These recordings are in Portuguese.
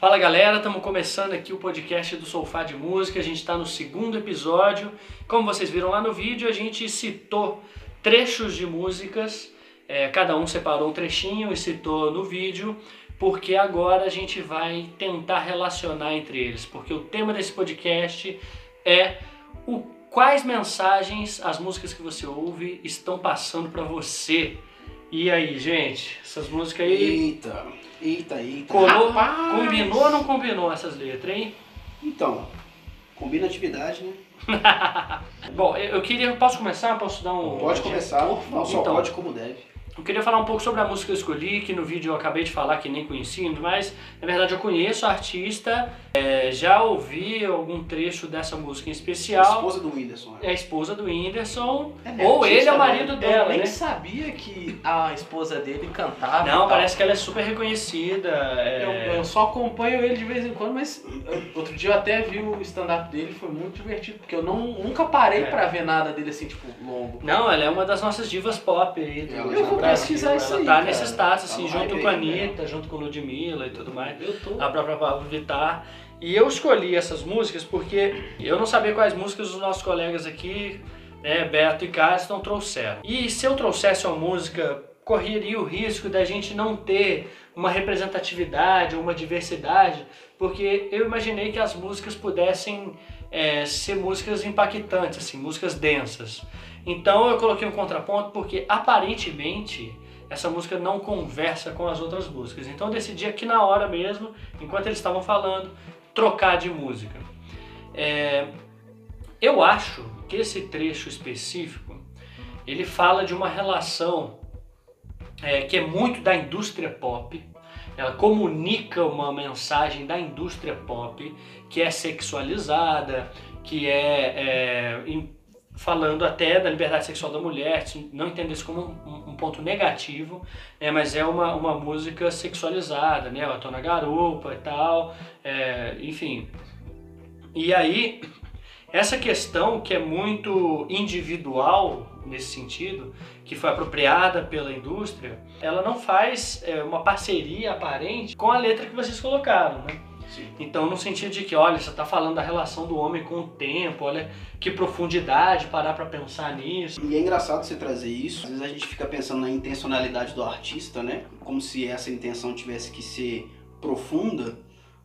Fala galera, estamos começando aqui o podcast do Sofá de Música. A gente está no segundo episódio. Como vocês viram lá no vídeo, a gente citou trechos de músicas. É, cada um separou um trechinho e citou no vídeo, porque agora a gente vai tentar relacionar entre eles. Porque o tema desse podcast é o quais mensagens as músicas que você ouve estão passando para você. E aí, gente, essas músicas aí. Eita, eita, eita. Colou, Rapaz! combinou ou não combinou essas letras, hein? Então, combina atividade, né? Bom, eu eu queria. Posso começar? Posso dar um. Pode começar, não só Então. pode como deve. Eu queria falar um pouco sobre a música que eu escolhi, que no vídeo eu acabei de falar que nem conhecia, mas na verdade eu conheço a artista, é, já ouvi algum trecho dessa música em especial. Esposa do Whindersson. É a esposa do Whindersson, É, ou artista, ele é o né? marido Eu dela, nem né? sabia que a esposa dele cantava. Não, parece que ela é super reconhecida. Eu, é, eu só acompanho ele de vez em quando, mas eu- outro dia eu até vi o stand-up dele, foi muito divertido, porque eu não, nunca parei É. pra ver nada dele assim, tipo, longo. Não, ela é uma das nossas divas pop aí. do- Eu do vou. Pesquisar isso Ela aí, tá cara. nesse status, assim, Tá junto com a né? Anitta, junto com Ludmilla e tudo mais. Eu tô. a própria Pablo Vittar. E eu escolhi essas músicas porque eu não sabia quais músicas os nossos colegas aqui, né, Beto e Carson, trouxeram. E se eu trouxesse uma música, correria o risco da gente não ter uma representatividade ou uma diversidade, porque eu imaginei que as músicas pudessem é, ser músicas impactantes, assim, músicas densas. Então eu coloquei um contraponto porque aparentemente essa música não conversa com as outras músicas. Então eu decidi aqui na hora mesmo, enquanto eles estavam falando, trocar de música. É, eu acho que esse trecho específico ele fala de uma relação é, que é muito da indústria pop. Ela comunica uma mensagem da indústria pop que é sexualizada, que é, é, falando até da liberdade sexual da mulher, não entendo isso como um, um ponto negativo, né, mas é uma, uma música sexualizada, né? Eu tô na garupa e tal, é, enfim. E aí, essa questão que é muito individual nesse sentido, que foi apropriada pela indústria, ela não faz é, uma parceria aparente com a letra que vocês colocaram, né? Sim. Então, no sentido de que, olha, você está falando da relação do homem com o tempo, olha que profundidade parar para pensar nisso. E é engraçado você trazer isso. Às vezes a gente fica pensando na intencionalidade do artista, né? Como se essa intenção tivesse que ser profunda,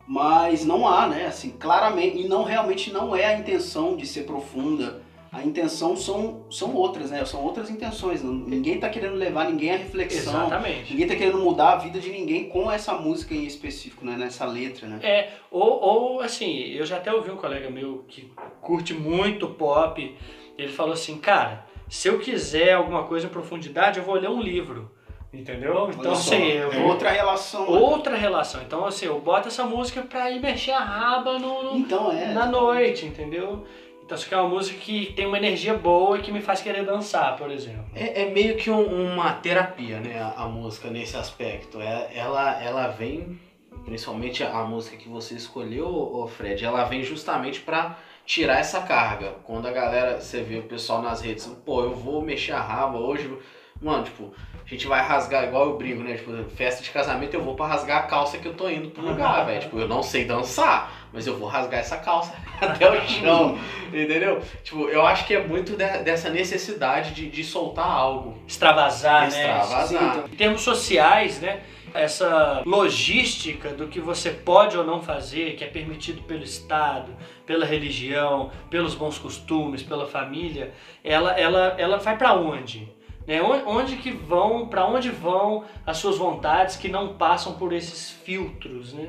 mas não há, né? Assim, claramente, e não realmente não é a intenção de ser profunda. A intenção são, são outras, né? São outras intenções. Ninguém tá querendo levar ninguém à reflexão. Exatamente. Ninguém tá querendo mudar a vida de ninguém com essa música em específico, né? Nessa letra, né? É, ou, ou assim, eu já até ouvi um colega meu que curte muito pop, ele falou assim, cara, se eu quiser alguma coisa em profundidade, eu vou ler um livro. Entendeu? Então, só, assim, eu é vou. outra relação. Outra relação. Então, assim, eu boto essa música pra ir mexer a raba no, no- Então é. na noite, entendeu? Então, isso aqui é uma música que tem uma energia boa e que me faz querer dançar, por exemplo. É, é meio que um- uma terapia, né, a, a música nesse aspecto. É- ela, ela vem, principalmente a música que você escolheu, ô Fred, ela vem justamente pra tirar essa carga. Quando a galera, você vê o pessoal nas redes, pô, eu vou mexer a raba hoje, mano, tipo, a gente vai rasgar, igual eu brinco, né, tipo, festa de casamento eu vou pra rasgar a calça que eu tô indo pro lugar, velho. Tipo, eu não sei dançar, mas eu vou rasgar essa calça até o chão, entendeu? Tipo, eu acho que é muito de- dessa necessidade de, de soltar algo. Extravasar, né? Extravasar. Sim, então. Em termos sociais, né? Essa logística do que você pode ou não fazer, que é permitido pelo Estado, pela religião, pelos bons costumes, pela família, ela, ela, ela vai para onde? Né? Onde, onde que vão, para onde vão as suas vontades que não passam por esses filtros, né?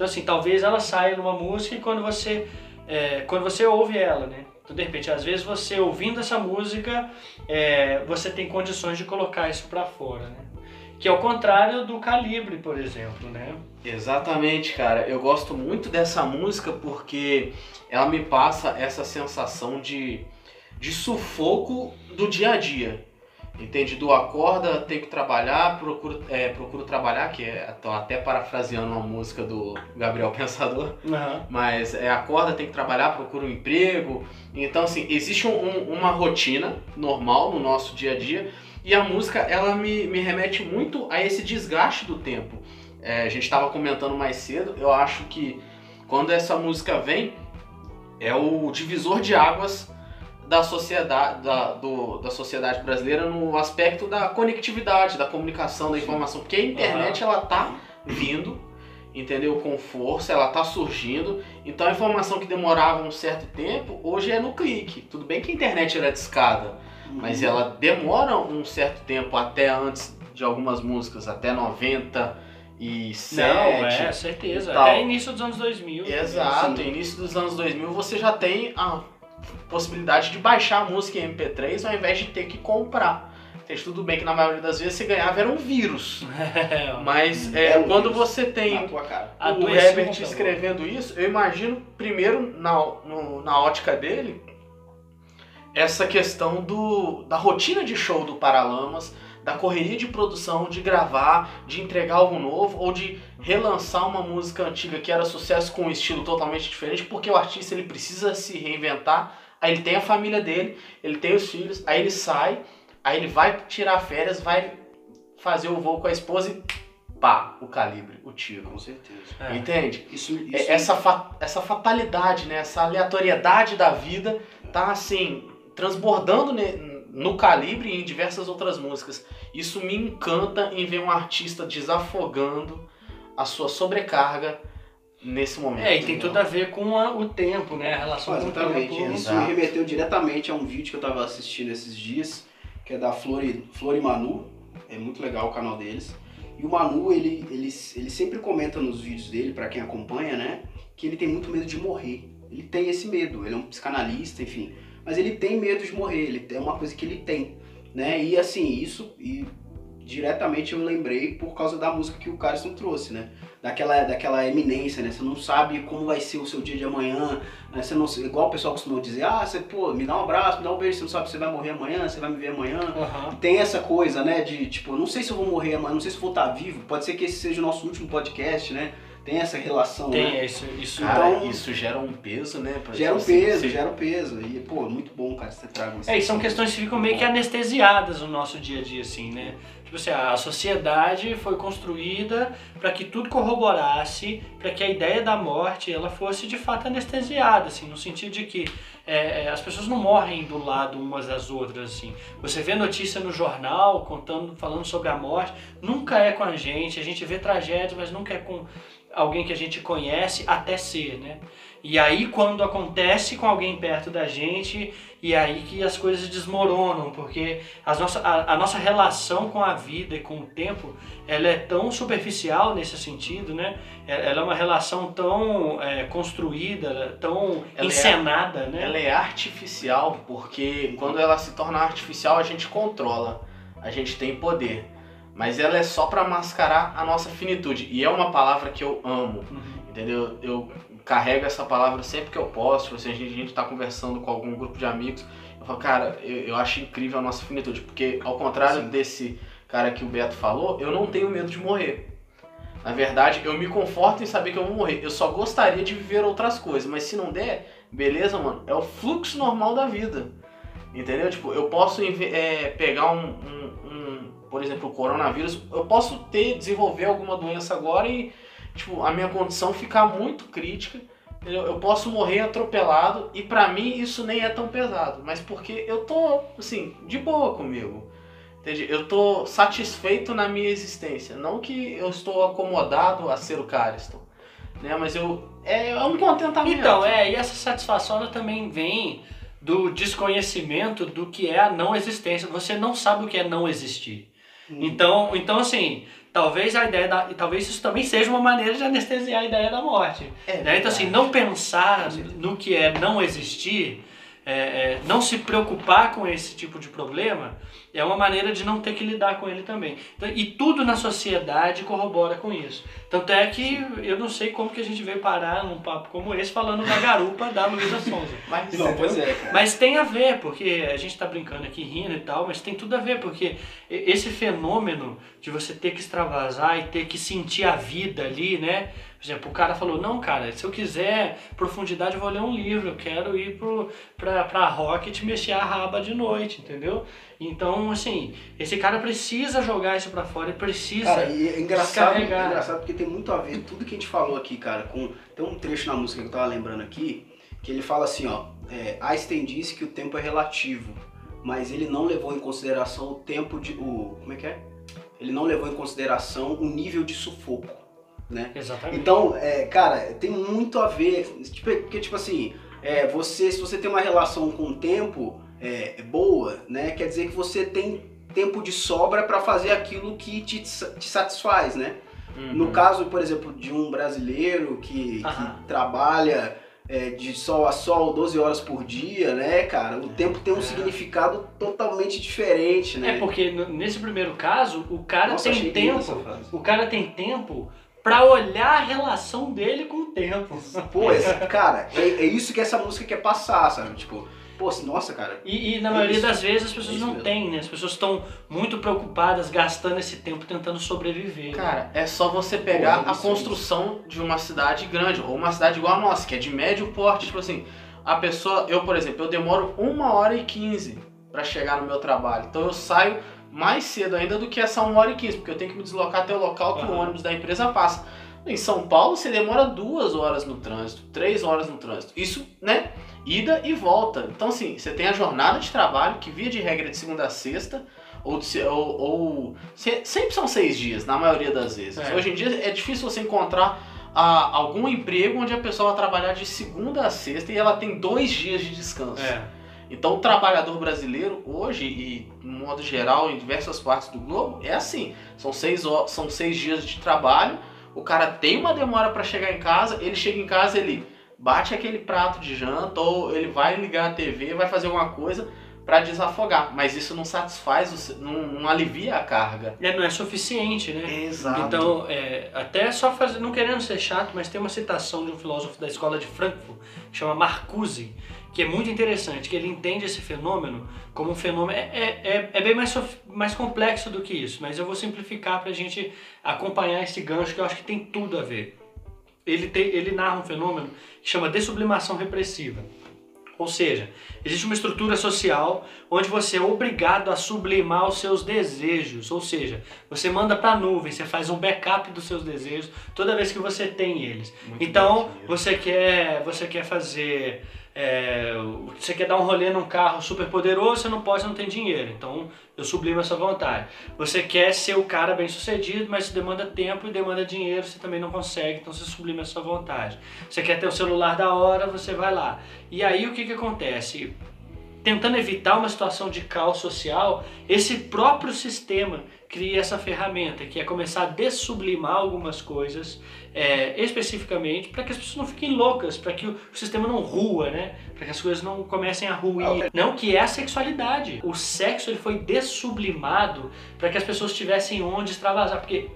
Então assim, talvez ela saia numa música e quando você, é, quando você ouve ela, né? Então, de repente, às vezes você ouvindo essa música, é, você tem condições de colocar isso para fora, né? Que é o contrário do calibre, por exemplo, né? Exatamente, cara. Eu gosto muito dessa música porque ela me passa essa sensação de, de sufoco do dia a dia. Entende? Do acorda, tem que trabalhar, procuro, é, procuro trabalhar, que é até parafraseando uma música do Gabriel Pensador, Aham. mas é acorda, tem que trabalhar, procura um emprego. Então, assim, existe um- uma rotina normal no nosso dia a dia e a música ela me, me remete muito a esse desgaste do tempo. é, a gente estava comentando mais cedo, eu acho que quando essa música vem, é o divisor de águas da sociedade, da, do, da sociedade brasileira no aspecto da conectividade, da comunicação, da informação. Porque a internet, ela tá vindo, entendeu? Com força, ela tá surgindo. Então a informação que demorava um certo tempo, hoje é no clique. Tudo bem que a internet era discada, mas ela demora um certo tempo até antes de algumas músicas, até 90 e Não, é, certeza. Até início dos anos 2000. Exato, início dos anos 2000 você já tem a possibilidade de baixar a música em MP3 ao invés de ter que comprar. Entende? Tudo bem que na maioria das vezes você ganhava era um vírus. Mas é, é quando você tem o Herbert escrevendo isso, eu imagino primeiro na, no, na ótica dele essa questão do, da rotina de show do Paralamas, da correria de produção, de gravar, de entregar algo novo ou de relançar uma música antiga que era sucesso com um estilo totalmente diferente, porque o artista ele precisa se reinventar. Aí ele tem a família dele, ele tem os filhos, aí ele sai, aí ele vai tirar férias, vai fazer o voo com a esposa e pá, o calibre, o tiro. Com certeza. É. Entende? Isso, isso... É, essa, fa essa fatalidade, né? essa aleatoriedade da vida tá assim, transbordando no calibre e em diversas outras músicas. Isso me encanta em ver um artista desafogando a sua sobrecarga nesse momento. É, e tem tudo a ver com a, o tempo, né? A relação Exatamente. com o tempo. Isso me remeteu diretamente a um vídeo que eu estava assistindo esses dias, que é da Flori, Flori Manu. É muito legal o canal deles. E o Manu, ele, ele, ele sempre comenta nos vídeos dele, para quem acompanha, né? Que ele tem muito medo de morrer. Ele tem esse medo. Ele é um psicanalista, enfim mas ele tem medo de morrer, ele é uma coisa que ele tem, né? E assim, isso e diretamente eu lembrei por causa da música que o Carson trouxe, né? Daquela, daquela eminência, né? Você não sabe como vai ser o seu dia de amanhã, né? Você não, igual o pessoal costuma dizer, ah, você, pô, me dá um abraço, me dá um beijo, você não sabe se você vai morrer amanhã, você vai me ver amanhã. Uhum. Tem essa coisa, né? De, tipo, não sei se eu vou morrer amanhã, não sei se vou estar vivo, pode ser que esse seja o nosso último podcast, né? Tem essa relação, tem, né? isso, isso, cara, então, isso gera um peso, né? Gera um peso, gera um peso. E, pô, muito bom, cara, você traga É, e são questões que ficam meio que anestesiadas no nosso dia a dia, assim, né? Tipo assim, a sociedade foi construída para que tudo corroborasse, para que a ideia da morte ela fosse de fato anestesiada, assim, no sentido de que é, é, as pessoas não morrem do lado umas das outras, assim. Você vê notícia no jornal contando, falando sobre a morte, nunca é com a gente. A gente vê tragédias, mas nunca é com alguém que a gente conhece até ser, né? E aí quando acontece com alguém perto da gente, e aí que as coisas desmoronam, porque as nossa, a, a, nossa relação com a vida e com o tempo, ela é tão superficial nesse sentido, né? É, ela é uma relação tão é, construída, tão ela é encenada, é, né? Ela é artificial, porque quando ela se torna artificial, a gente controla, a gente tem poder mas ela é só para mascarar a nossa finitude. E é uma palavra que eu amo, uhum. entendeu? Eu carrego essa palavra sempre que eu posso. Se a gente, a gente tá conversando com algum grupo de amigos, eu falo, cara, eu, eu acho incrível a nossa finitude, porque ao contrário Sim. desse cara que o Beto falou, eu não tenho medo de morrer. Na verdade, eu me conforto em saber que eu vou morrer. Eu só gostaria de viver outras coisas, mas se não der, beleza, mano, é o fluxo normal da vida. Entendeu? Tipo, eu posso é, pegar um, um por exemplo, o coronavírus, eu posso ter, desenvolver alguma doença agora e, tipo, a minha condição ficar muito crítica, eu, eu posso morrer atropelado e para mim isso nem é tão pesado, mas porque eu tô, assim, de boa comigo. Entende? Eu tô satisfeito na minha existência, não que eu estou acomodado a ser o Cariston, né? Mas eu é, é um contentamento. Então, é, e essa satisfação ela também vem do desconhecimento do que é a não existência. Você não sabe o que é não existir. Então, então assim, talvez a ideia da, talvez isso também seja uma maneira de anestesiar a ideia da morte. É né? Então assim, não pensar no que é não existir, é, é, não se preocupar com esse tipo de problema, é uma maneira de não ter que lidar com ele também. Então, e tudo na sociedade corrobora com isso. Tanto é que eu não sei como que a gente veio parar num papo como esse falando da garupa da Luísa Sonza. Mas, não, pois é, mas tem a ver, porque a gente está brincando aqui rindo e tal, mas tem tudo a ver, porque esse fenômeno de você ter que extravasar e ter que sentir a vida ali, né? Por exemplo, o cara falou, não, cara, se eu quiser profundidade, eu vou ler um livro, eu quero ir pro, pra, pra Rocket mexer a raba de noite, entendeu? Então, assim, esse cara precisa jogar isso pra fora, ele precisa Cara, e é engraçado, é engraçado porque tem muito a ver tudo que a gente falou aqui, cara. Com, tem um trecho na música que eu tava lembrando aqui, que ele fala assim, ó. É, Einstein disse que o tempo é relativo, mas ele não levou em consideração o tempo de. O, como é que é? Ele não levou em consideração o nível de sufoco, né? Exatamente. Então, é, cara, tem muito a ver. Tipo, porque, tipo assim, é, você, se você tem uma relação com o tempo é, boa, né? Quer dizer que você tem tempo de sobra para fazer aquilo que te, te satisfaz, né? Uhum. No caso, por exemplo, de um brasileiro que, que trabalha é, de sol a sol 12 horas por dia, né, cara? O tempo tem um É. significado totalmente diferente, né? É porque nesse primeiro caso, o cara Nossa, tem tempo. O cara tem tempo pra olhar a relação dele com o tempo. Pô, esse- cara, é, é isso que essa música quer passar, sabe? Tipo, pô, nossa, cara. E, e na É maioria isso. das vezes as É pessoas isso não mesmo. têm, né? As pessoas estão muito preocupadas, gastando esse tempo tentando sobreviver. Cara, é só você pegar Pô, a isso, construção de uma cidade grande, ou uma cidade igual a nossa, que é de médio porte, tipo assim, a pessoa, eu por exemplo, eu demoro uma hora e quinze pra chegar no meu trabalho, então eu saio mais cedo ainda do que essa uma hora e quinze, porque eu tenho que me deslocar até o local que o Aham. ônibus da empresa passa. Em São Paulo você demora duas horas no trânsito, três horas no trânsito, isso, né, ida e volta. Então assim, você tem a jornada de trabalho, que via de regra é de segunda a sexta, ou, de ou, ou- se- sempre são seis dias, na maioria das vezes. É. Hoje em dia é difícil você encontrar ah, algum emprego onde a pessoa vai trabalhar de segunda a sexta e ela tem dois dias de descanso. É. Então o trabalhador brasileiro hoje e no modo geral em diversas partes do globo é assim. São seis, são seis dias de trabalho, o cara tem uma demora para chegar em casa, ele chega em casa, ele bate aquele prato de janta ou ele vai ligar a TV, vai fazer alguma coisa para desafogar. Mas isso não satisfaz, não, não alivia a carga. É, não é suficiente, né? Exato. Então, é, até só fazer, não querendo ser chato, mas tem uma citação de um filósofo da escola de Frankfurt, que chama Marcuse, que é muito interessante, que ele entende esse fenômeno como um fenômeno. É, é, é- é bem mais, mais complexo do que isso, mas eu vou simplificar para a gente acompanhar esse gancho que eu acho que tem tudo a ver. Ele, tem, ele narra um fenômeno que chama dessublimação repressiva. Ou seja, existe uma estrutura social onde você é obrigado a sublimar os seus desejos. Ou seja, você manda para a nuvem, você faz um backup dos seus desejos toda vez que você tem eles. Muito Então, você quer, você quer fazer. É, você quer dar um rolê num carro super poderoso, você não pode, você não tem dinheiro. Então, eu sublimo essa vontade. Você quer ser o cara bem sucedido, mas isso demanda tempo e demanda dinheiro, você também não consegue, então você sublima essa vontade. Você quer ter o celular da hora, você vai lá. E aí o que, que acontece? Tentando evitar uma situação de caos social, esse próprio sistema cria essa ferramenta, que é começar a dessublimar algumas coisas é, especificamente para que as pessoas não fiquem loucas, para que o, sistema não rua, né? Para que as coisas não comecem a ruir. Não que é a sexualidade. O sexo ele foi dessublimado para que as pessoas tivessem onde extravasar, porque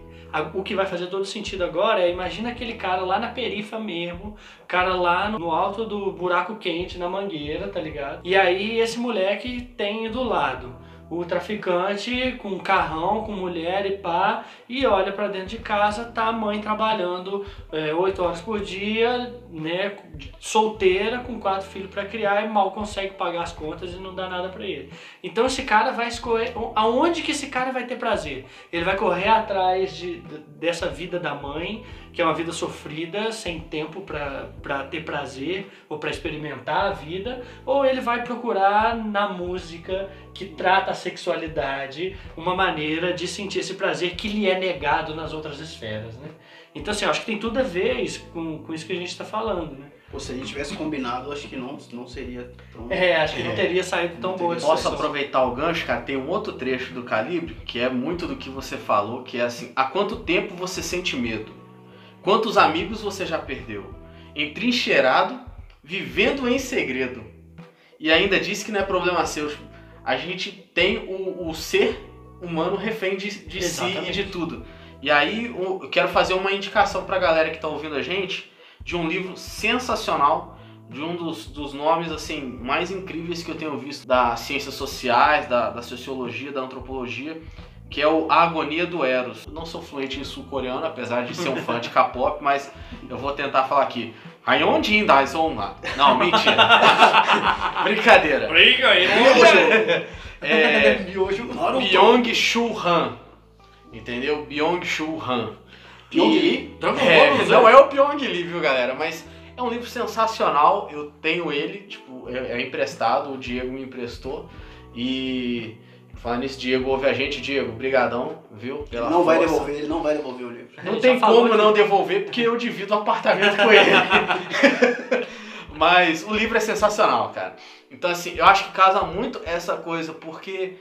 o que vai fazer todo sentido agora é imagina aquele cara lá na perifa mesmo, cara lá no alto do buraco quente, na mangueira, tá ligado? E aí esse moleque tem do lado o traficante com carrão, com mulher e pá, e olha pra dentro de casa, tá a mãe trabalhando é, oito horas por dia, né, solteira, com quatro filhos pra criar e mal consegue pagar as contas e não dá nada pra ele. Então esse cara vai escolher, aonde que esse cara vai ter prazer? Ele vai correr atrás de, de- dessa vida da mãe, que é uma vida sofrida, sem tempo para ter prazer ou para experimentar a vida, ou ele vai procurar na música que trata a sexualidade uma maneira de sentir esse prazer que lhe é negado nas outras esferas, né? Então, assim, eu acho que tem tudo a ver isso, com, com isso que a gente está falando, né? Pô, se a gente tivesse combinado, acho que não, não seria tão. É, acho que não É. teria saído tão Não boa Posso situação. aproveitar o gancho, cara? Tem um outro trecho do Calibre que é muito do que você falou, que é assim: há quanto tempo você sente medo? Quantos amigos você já perdeu? Entrincheirado, vivendo em segredo. E ainda disse que não é problema seu. A gente tem o, o ser humano refém de, de si e de tudo. E aí eu quero fazer uma indicação pra galera que tá ouvindo a gente de um livro sensacional de um dos, dos nomes assim mais incríveis que eu tenho visto das ciências sociais, da, da sociologia, da antropologia, que é o A Agonia do Eros. Eu não sou fluente em sul-coreano, apesar de ser um fã de K-pop, mas eu vou tentar falar aqui. Hayonjin Daizonga. Não, mentira. Brincadeira. Briga aí, É, Miojo Naruto. Byung-Chul Han. Entendeu? Byung-Chul Han. Pyong E- Lee? Dragon É, Ball, não é o Pyong Lee, viu, galera? Mas é um livro sensacional. Eu tenho ele, tipo, é, é emprestado, o Diego me emprestou. E falando nisso, Diego, ouve a gente, Diego, brigadão, viu? Pela Não vai força. devolver, ele não vai devolver o livro. Não Ele tem como que- não devolver, porque eu divido o apartamento com ele. Mas o livro é sensacional, cara. Então, assim, eu acho que casa muito essa coisa, porque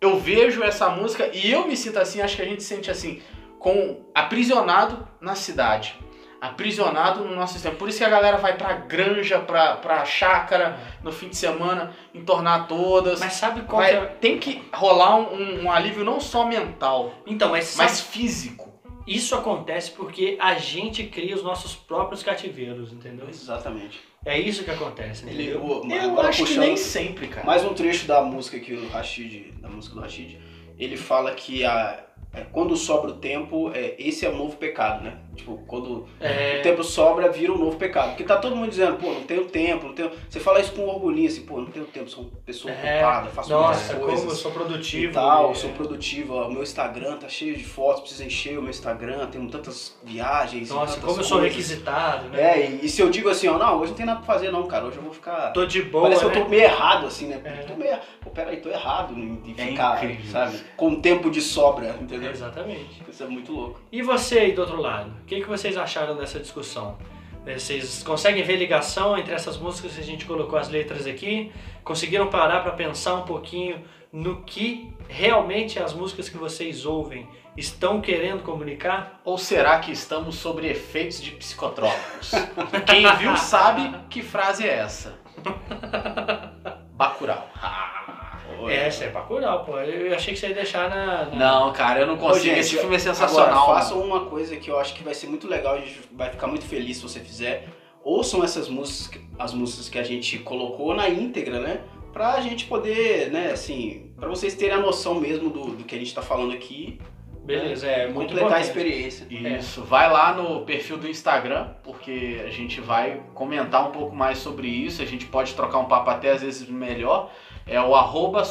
eu vejo essa música e eu me sinto assim, acho que a gente se sente assim, com aprisionado na cidade. Aprisionado no nosso sistema. Por isso que a galera vai pra granja, pra, pra chácara, no fim de semana, entornar todas. Mas sabe qual Vai- que é... Tem que rolar um, um alívio não só mental, Então, mas, sabe- mas físico. isso acontece porque a gente cria os nossos próprios cativeiros, entendeu? Exatamente. É isso que acontece, Ele, entendeu? o- Eu agora acho que puxando nem sempre, cara. mais um trecho da música que o Rashid, da música do Rashid, ele fala que a, é, quando sobra o tempo, é, esse é o novo pecado, né? Tipo, quando É, o tempo sobra, vira um novo pecado. Porque tá todo mundo dizendo, pô, não tenho tempo, não tenho... Você fala isso com orgulhinho, assim, pô, não tenho tempo, sou uma pessoa É, ocupada, faço nossa, muitas como eu coisas. sou produtivo. E tal, e- sou produtivo, ó, o meu Instagram tá cheio de fotos, preciso encher o meu Instagram, tenho tantas viagens, Nossa, tantas como eu sou coisas. requisitado, né? É, e, e se eu digo assim, ó, não, hoje não tem nada pra fazer não, cara, hoje eu vou ficar... Tô de boa, Parece né? que eu tô meio errado, assim, né? É. Tô meio... Pô, peraí, tô errado em em É ficar, incrível sabe? Com tempo de sobra, entendeu? Exatamente. Isso é muito louco. E você aí do outro lado? O que, que vocês acharam dessa discussão? Eh, Vocês conseguem ver ligação entre essas músicas que a gente colocou as letras aqui? Conseguiram parar para pensar um pouquinho no que realmente as músicas que vocês ouvem estão querendo comunicar? Ou será que estamos sobre efeitos de psicotrópicos? Quem viu sabe que frase é essa. Bacurau. Essa é Bacurau, pô. Eu achei que você ia deixar na... na- Não, cara, eu não consigo. gente, Esse filme é sensacional. Agora, mano. façam uma coisa que eu acho que vai ser muito legal, a gente vai ficar muito feliz se você fizer. Ouçam essas músicas, as músicas que a gente colocou na íntegra, né? Pra gente poder, né, assim, pra vocês terem a noção mesmo do, do que a gente tá falando aqui. Beleza, é muito completar a experiência. Isso, vai lá no perfil do Instagram, porque a gente vai comentar um pouco mais sobre isso, a gente pode trocar um papo até às vezes melhor. É o arroba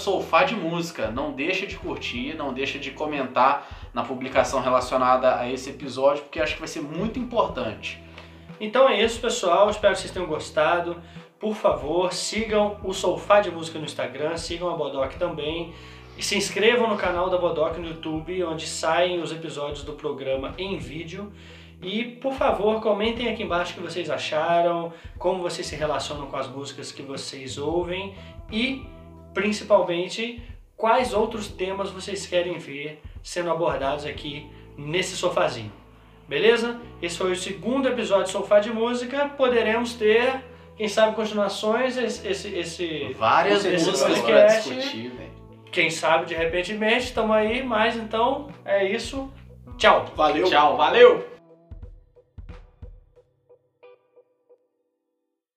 de Música. Não deixa de curtir, não deixa de comentar na publicação relacionada a esse episódio, porque acho que vai ser muito importante. Então é isso, pessoal. Espero que vocês tenham gostado. Por favor, sigam o Sofá de Música no Instagram, sigam a Bodoc também. E se inscrevam no canal da Bodoc no YouTube, onde saem os episódios do programa em vídeo. E, por favor, comentem aqui embaixo o que vocês acharam, como vocês se relacionam com as músicas que vocês ouvem e, principalmente, quais outros temas vocês querem ver sendo abordados aqui nesse sofazinho. Beleza? Esse foi o segundo episódio de Sofá de Música. Poderemos ter, quem sabe, continuações. Esse, esse, esse- Várias Com certeza, músicas vai para podcast. discutir, velho. quem sabe, de repentemente, estamos aí. Mas então, é isso. Tchau! Valeu! Tchau, valeu!